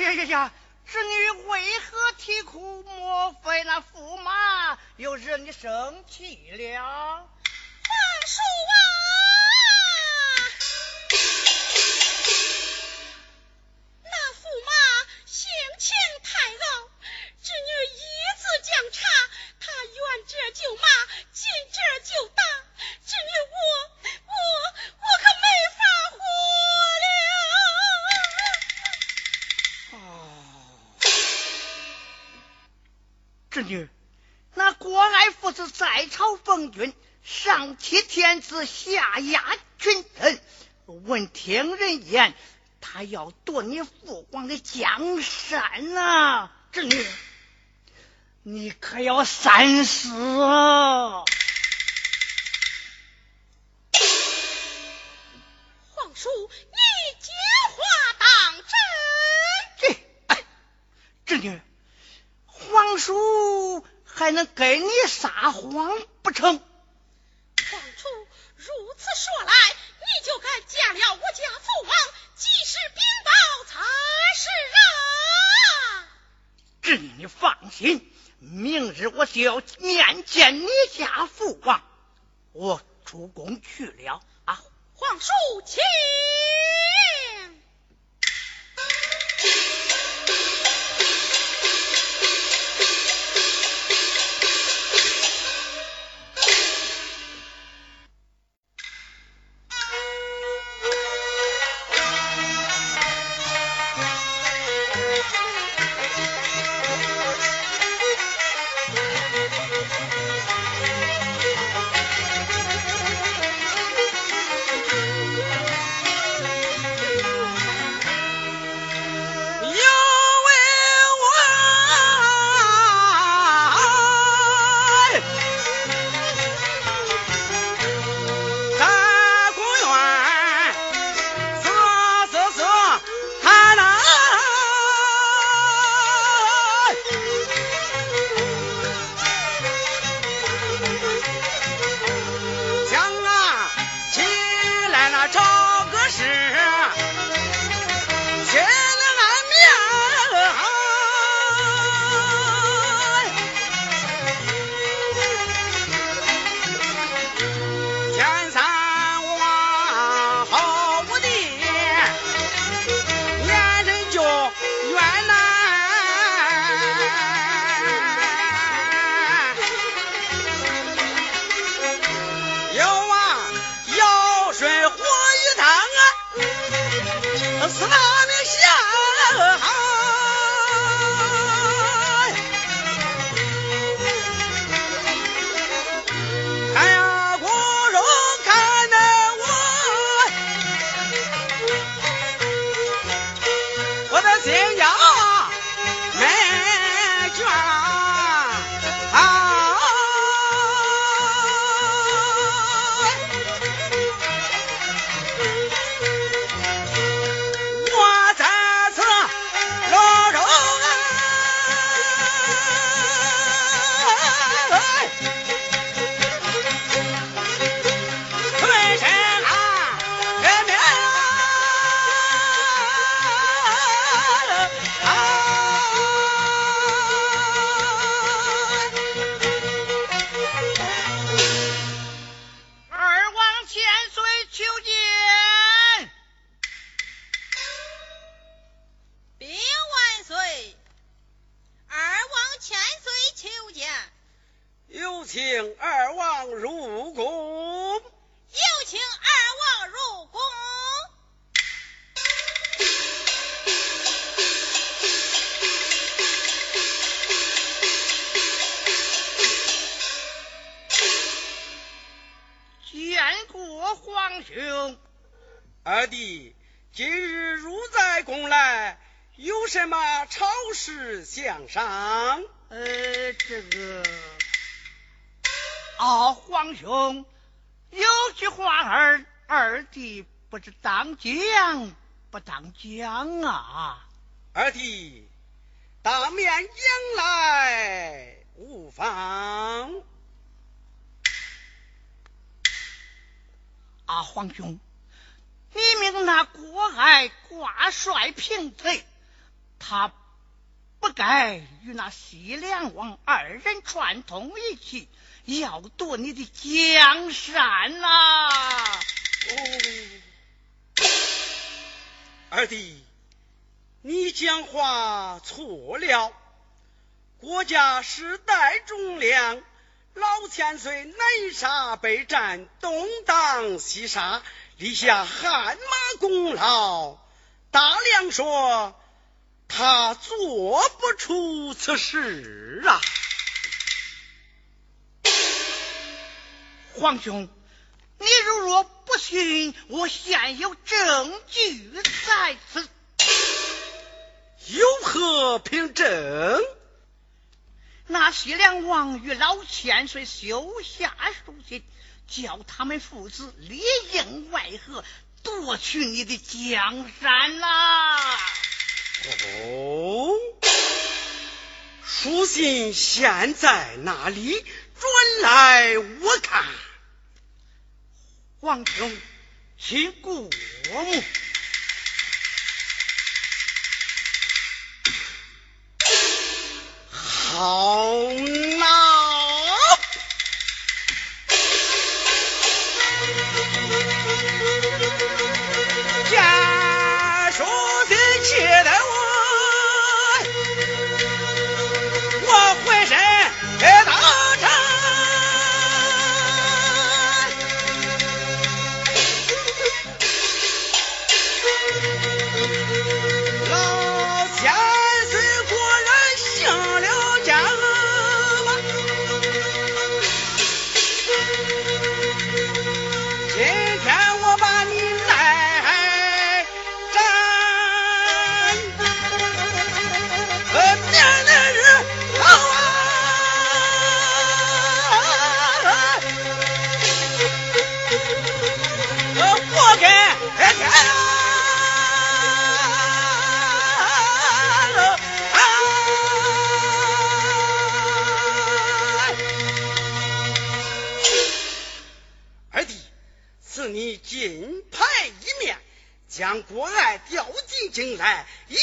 呀呀呀呀！侄女为何啼哭？莫非那驸马又惹你生气了？欺天子，下压群臣。闻听人言，他要夺你父皇的江山呐！侄女，你可要三思啊！皇叔，你讲话当真？这，侄女。皇叔还能跟你撒谎不成？如此说来，你就该嫁了我家父王，及时禀报才是啊！侄女，你放心，明日我就要面见你家父王。我出宫去了啊！皇叔，请。向上，呃，这个，啊，皇兄，有句话儿，二弟不知当讲不当讲啊。二弟，当面讲来无妨。啊，皇兄，你命那郭爱挂帅平贼。他不该与那西凉王二人串通一气，要夺你的江山呐！哦，二弟，你讲话错了。国家世代忠良，老千岁南沙北战，东挡西杀，立下汗马功劳。大梁说他做不出此事啊！皇兄，你如若不信，我现有证据在此。有何凭证？那西凉王与老千岁修下书信，叫他们父子里应外合，夺取你的江山呐！哦，书信现在哪里？转来我看。皇兄，请过目。好呐！一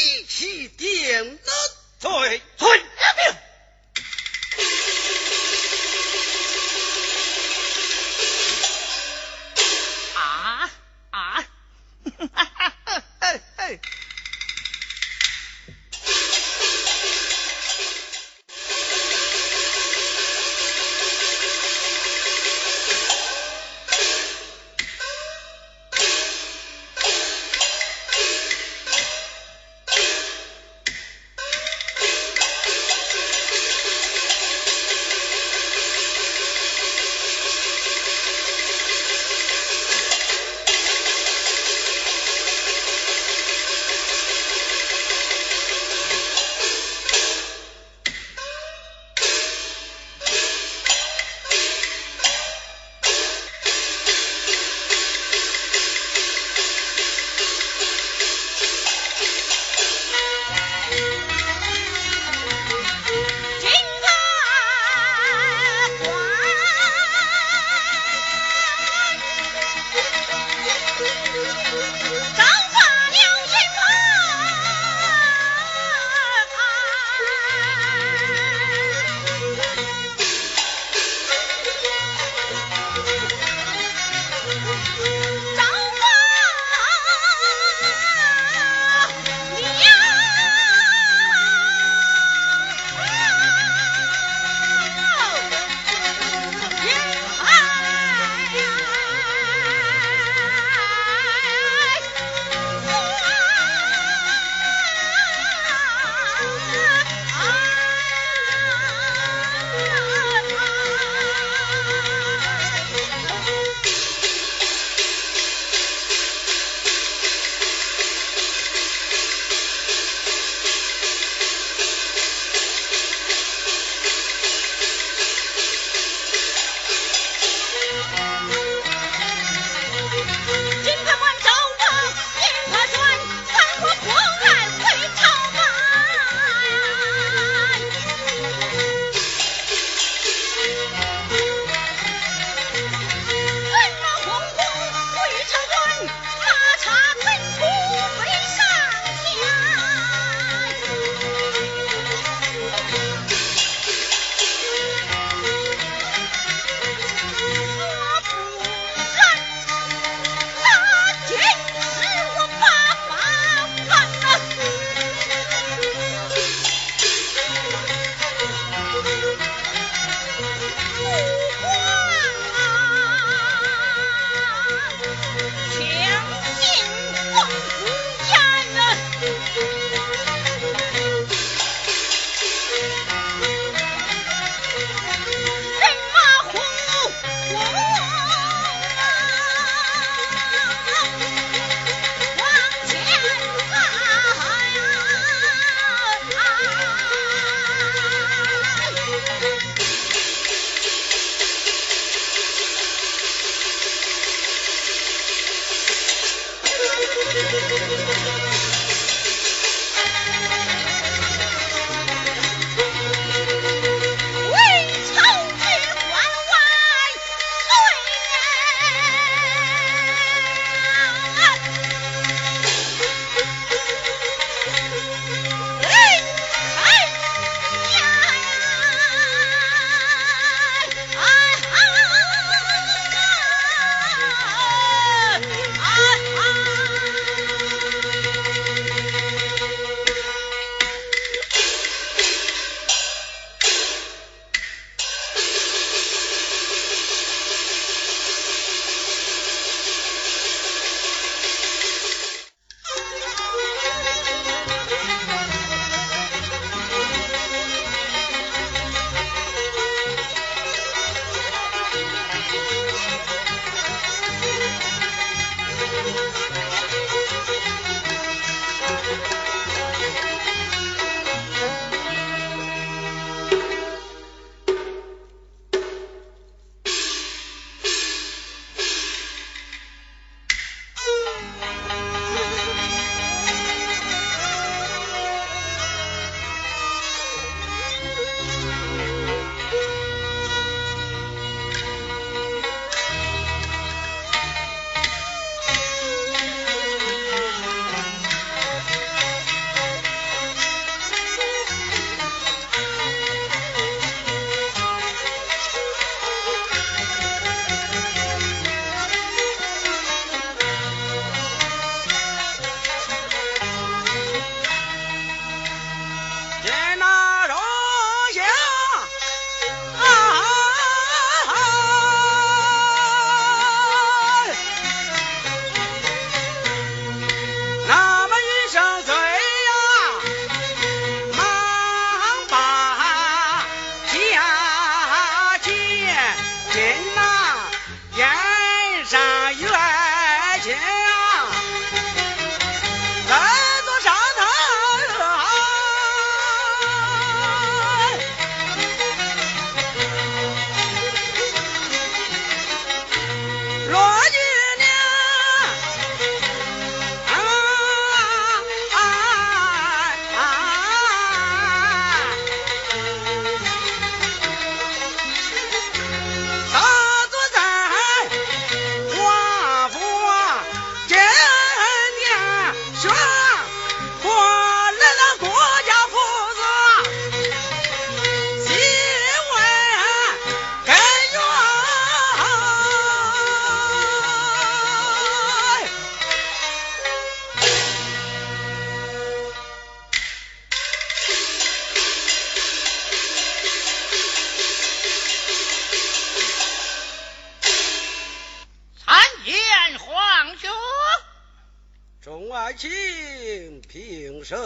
身。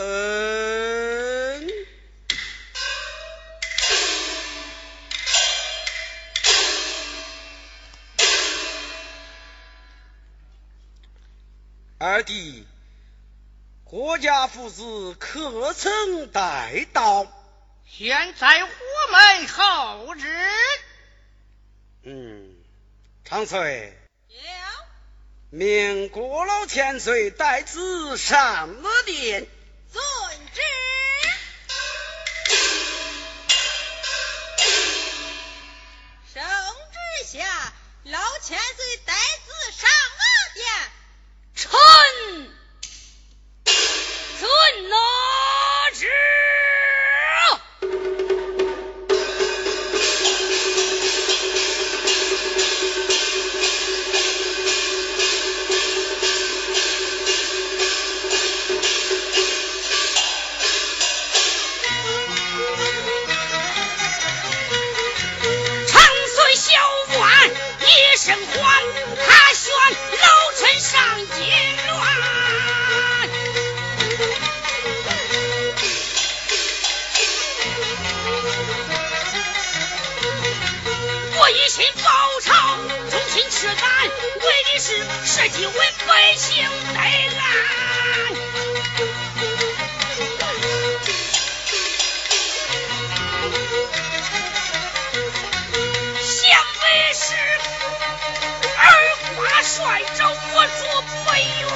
二弟，郭家父子可曾带到？现在我们候日。嗯，长翠。了。命郭老千岁带子上了殿。忠心赤胆，为的是社稷，为百姓得安。想为是。二花帅找我做备冤，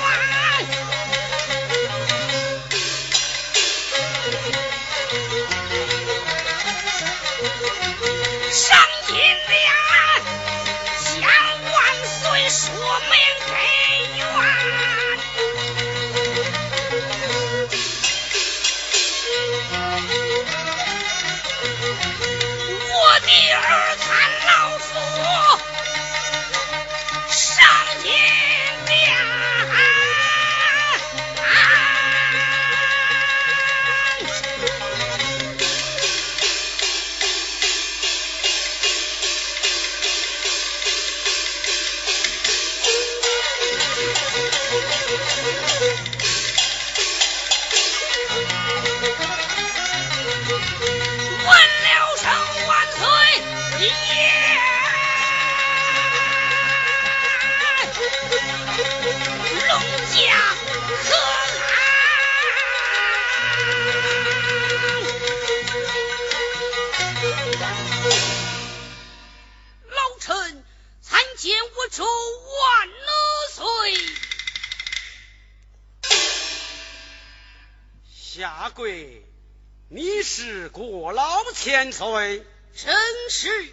是国老千岁，臣是人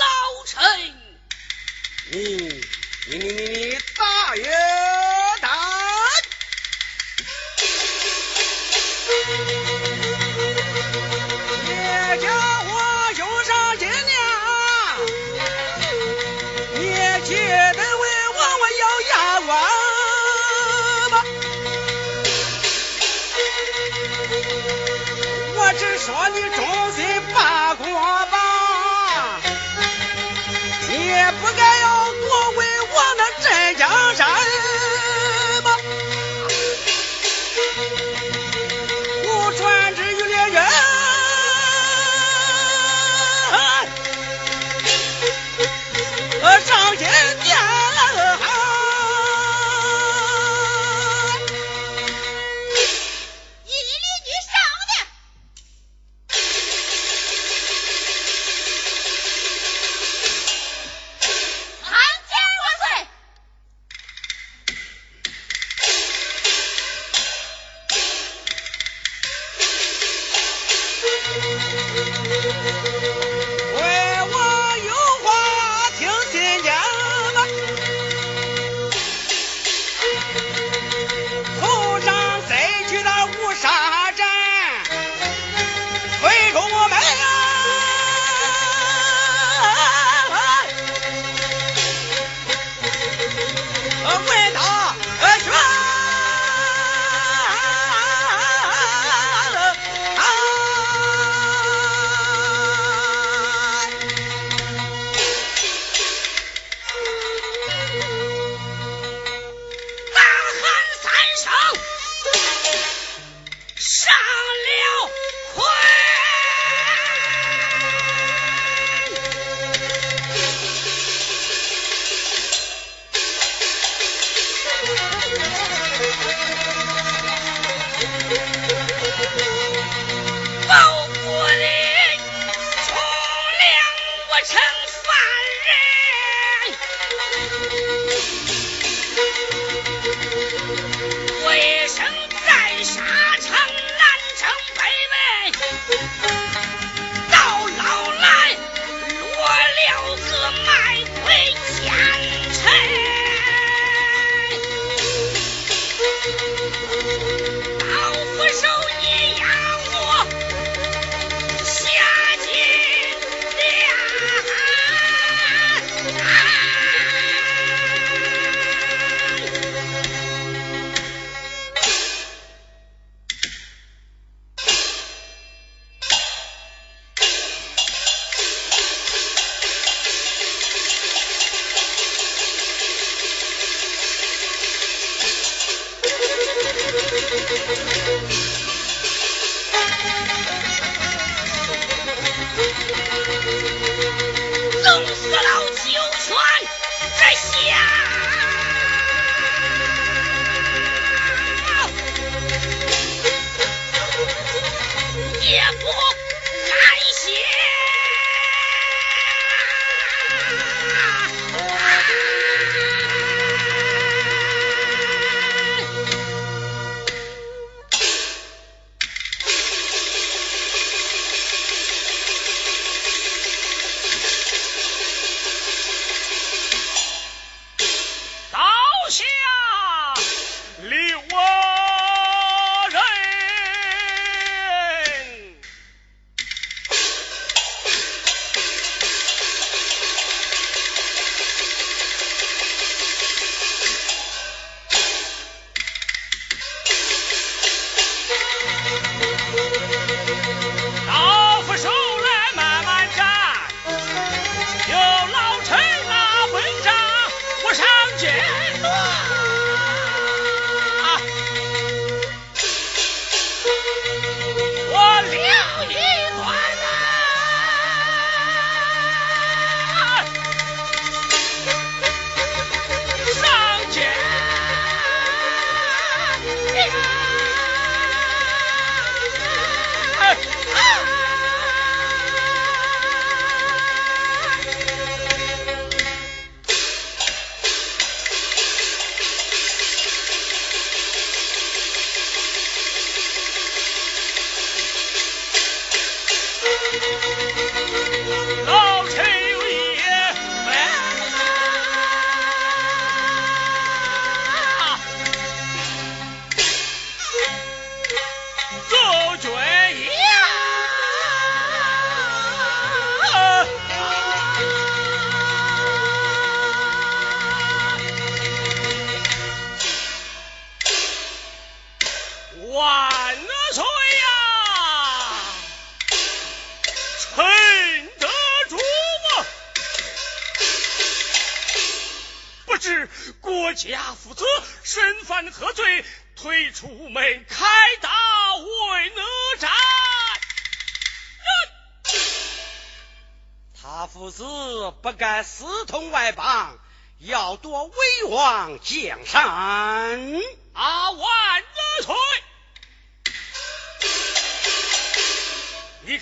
老臣。你你你你你大爷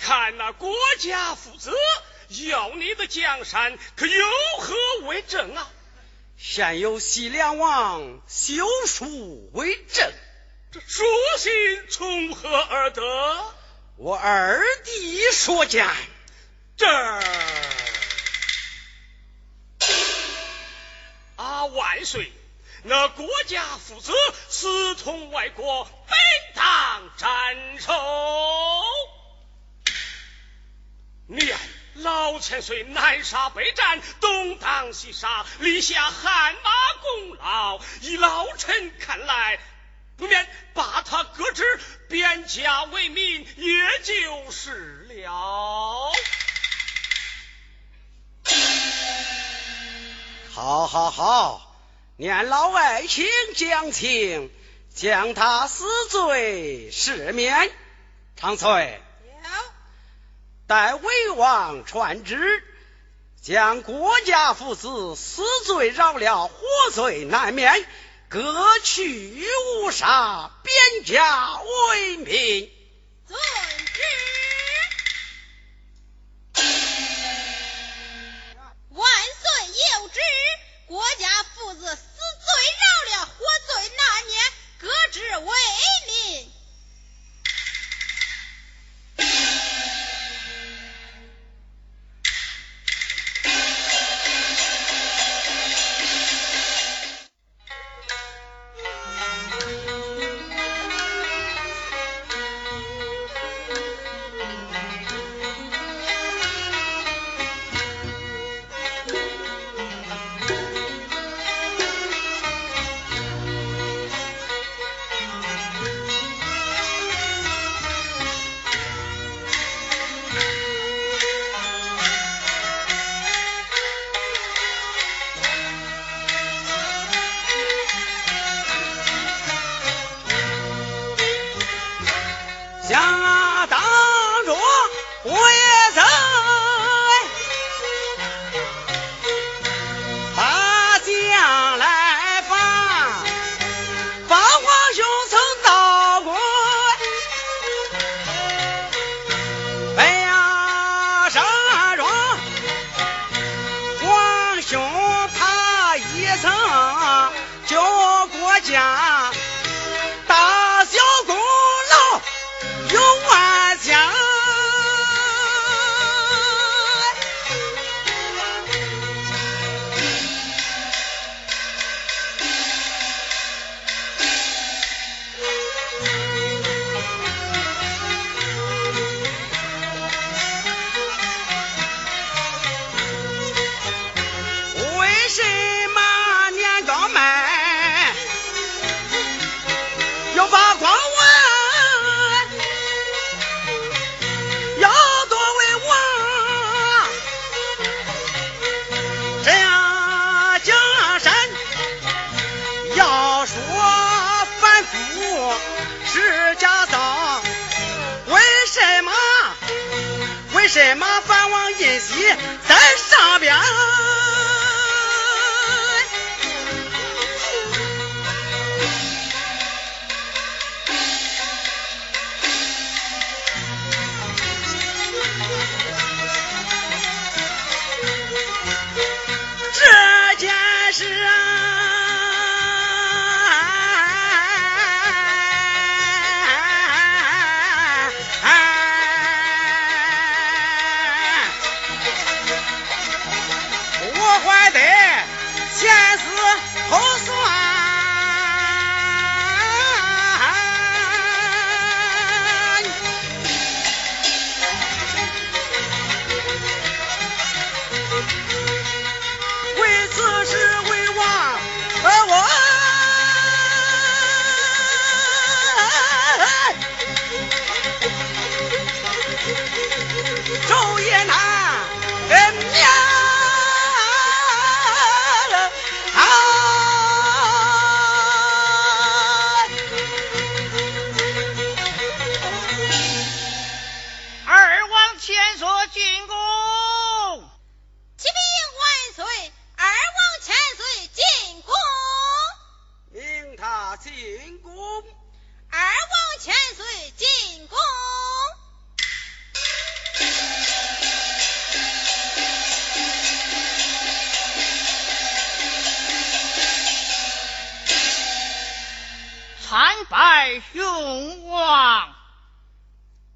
看那国家父子要你的江山，可有何为证啊？现有西凉王修书为证。这书信从何而得？我二弟所见。这，啊万岁！那国家父子私通外国，本当斩首。念老千岁南沙北战，东挡西杀，立下汗马功劳，以老臣看来，不免把他革职，贬家为民，也就是了。好，好，好！念老爱卿讲情，将他死罪赦免。长翠，待魏王传旨，将国家父子死罪饶了，活罪难免，各去无杀，贬家为民。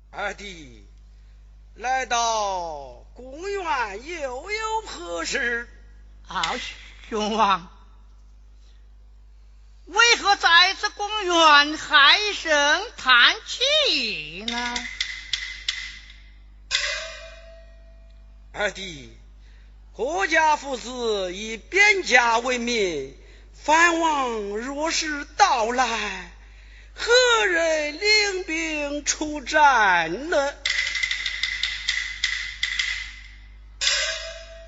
二弟来到公园又有何事？啊，雄王，为何在这公园唉声叹气呢？二弟，国家父子以边家为名，藩王若是到来，何人领兵出战呢？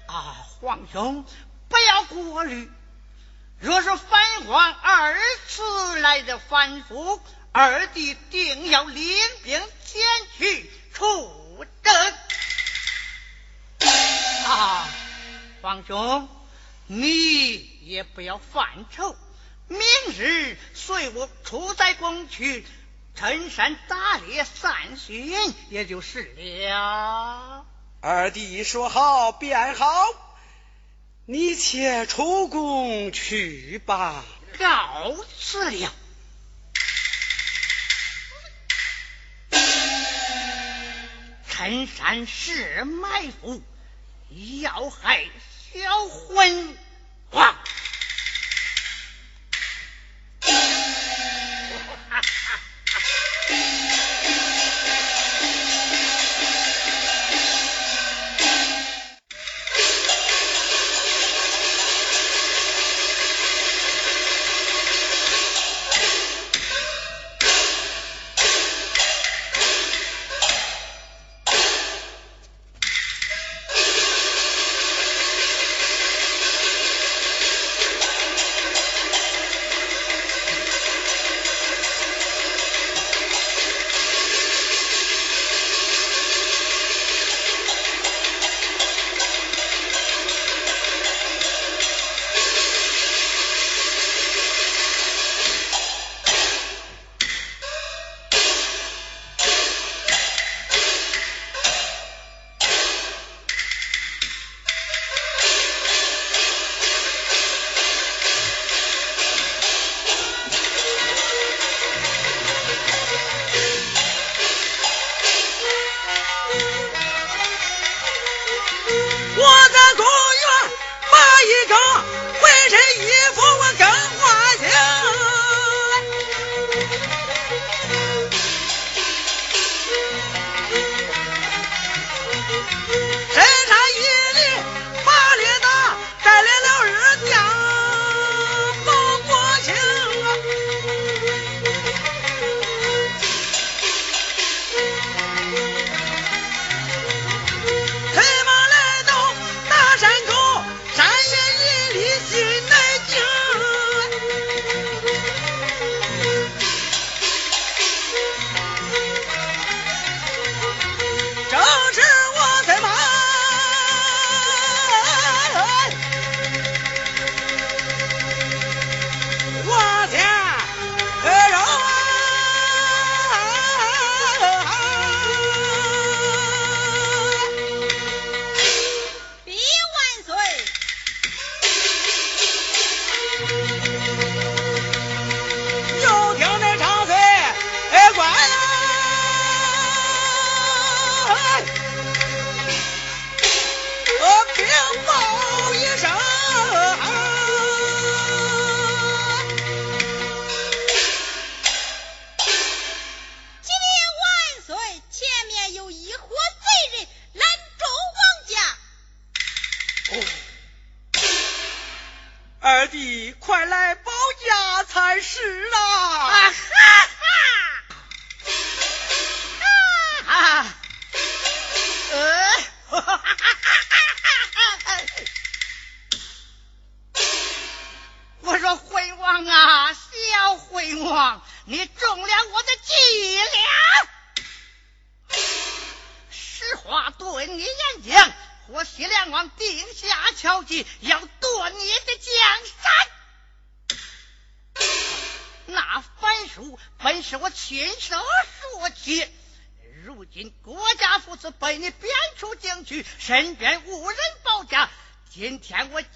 啊，皇兄，不要过虑。若是反皇二次来的反复，二弟定要领兵前去出征。啊，皇兄，你也不要犯愁，明日随我出在宫去，陈山打猎散心，也就是了。二弟说好便好，你且出宫去吧。告辞了。陈山是埋伏，要害小昏王。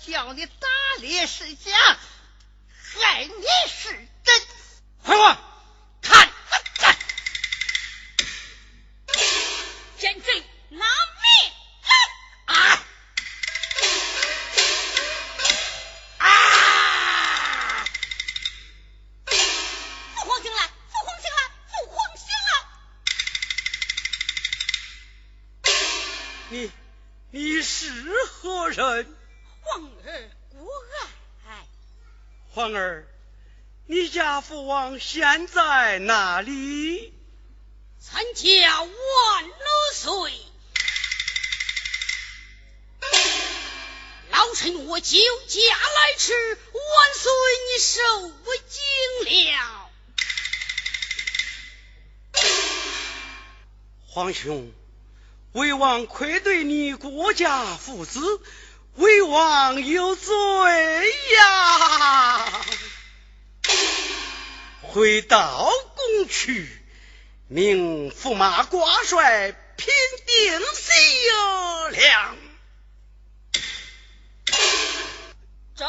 叫你皇儿，你家父王现在哪里？参加万乐岁，老臣我就驾来迟，万岁你受惊了。皇兄，魏王愧对你国家父子，魏王有罪呀！回到宫去，命驸马挂帅，平定西凉。走。